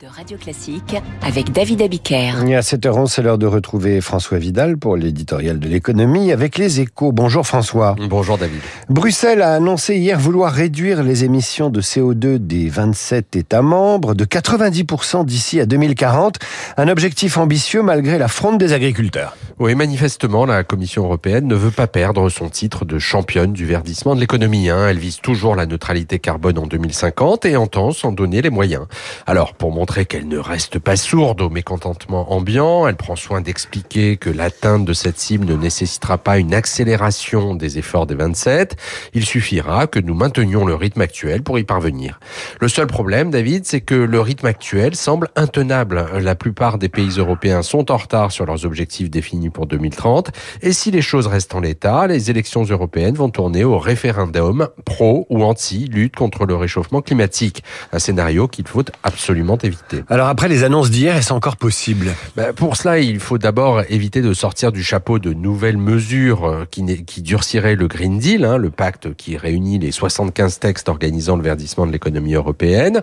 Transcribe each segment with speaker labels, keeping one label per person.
Speaker 1: de Radio Classique avec David Abiker.
Speaker 2: Et à 7h11, c'est l'heure de retrouver François Vidal pour l'éditorial de l'économie avec les échos. Bonjour François.
Speaker 3: Bonjour David.
Speaker 2: Bruxelles a annoncé hier vouloir réduire les émissions de CO2 des 27 États membres de 90% d'ici à 2040. Un objectif ambitieux malgré la fronde des agriculteurs.
Speaker 3: Oui, manifestement, la Commission européenne ne veut pas perdre son titre de championne du verdissement de l'économie. Hein. Elle vise toujours la neutralité carbone en 2050 et entend s'en donner les moyens. Alors, pour montrer qu'elle ne reste pas sourde au mécontentement ambiant, elle prend soin d'expliquer que l'atteinte de cette cible ne nécessitera pas une accélération des efforts des 27. Il suffira que nous maintenions le rythme actuel pour y parvenir. Le seul problème, David, c'est que le rythme actuel semble intenable. La plupart des pays européens sont en retard sur leurs objectifs définis pour 2030. Et si les choses restent en l'état, les élections européennes vont tourner au référendum pro ou anti lutte contre le réchauffement climatique. Un scénario qu'il faut absolument
Speaker 2: Alors après les annonces d'hier, est-ce encore possible?
Speaker 3: Ben Pour cela, il faut d'abord éviter de sortir du chapeau de nouvelles mesures euh, qui, qui durciraient le Green Deal, hein, le pacte qui réunit les 75 textes organisant le verdissement de l'économie européenne.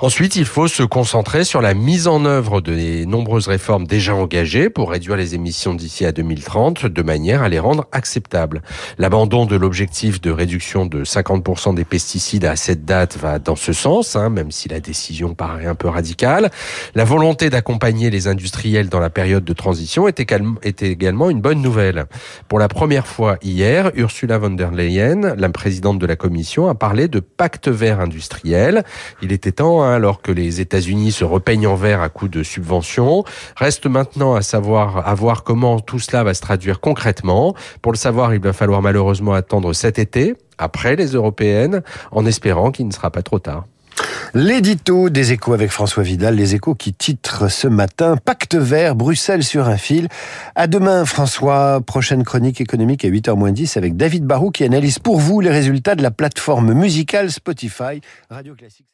Speaker 3: Ensuite, il faut se concentrer sur la mise en œuvre des nombreuses réformes déjà engagées pour réduire les émissions d'ici à 2030 de manière à les rendre acceptables. L'abandon de l'objectif de réduction de 50% des pesticides à cette date va dans ce sens, hein, même si la décision paraît un peu radicale. La volonté d'accompagner les industriels dans la période de transition est également une bonne nouvelle. Pour la première fois hier, Ursula von der Leyen, la présidente de la Commission, a parlé de pacte vert industriel. Il était temps, hein, alors que les États-Unis se repeignent en vert à coup de subventions. Reste maintenant à savoir, à voir comment tout cela va se traduire concrètement. Pour le savoir, il va falloir malheureusement attendre cet été, après les européennes, en espérant qu'il ne sera pas trop tard.
Speaker 2: L'édito des échos avec François Vidal, les échos qui titrent ce matin Pacte vert, Bruxelles sur un fil. À demain François, prochaine chronique économique à 8h10 avec David Barou qui analyse pour vous les résultats de la plateforme musicale Spotify. Radio Classique.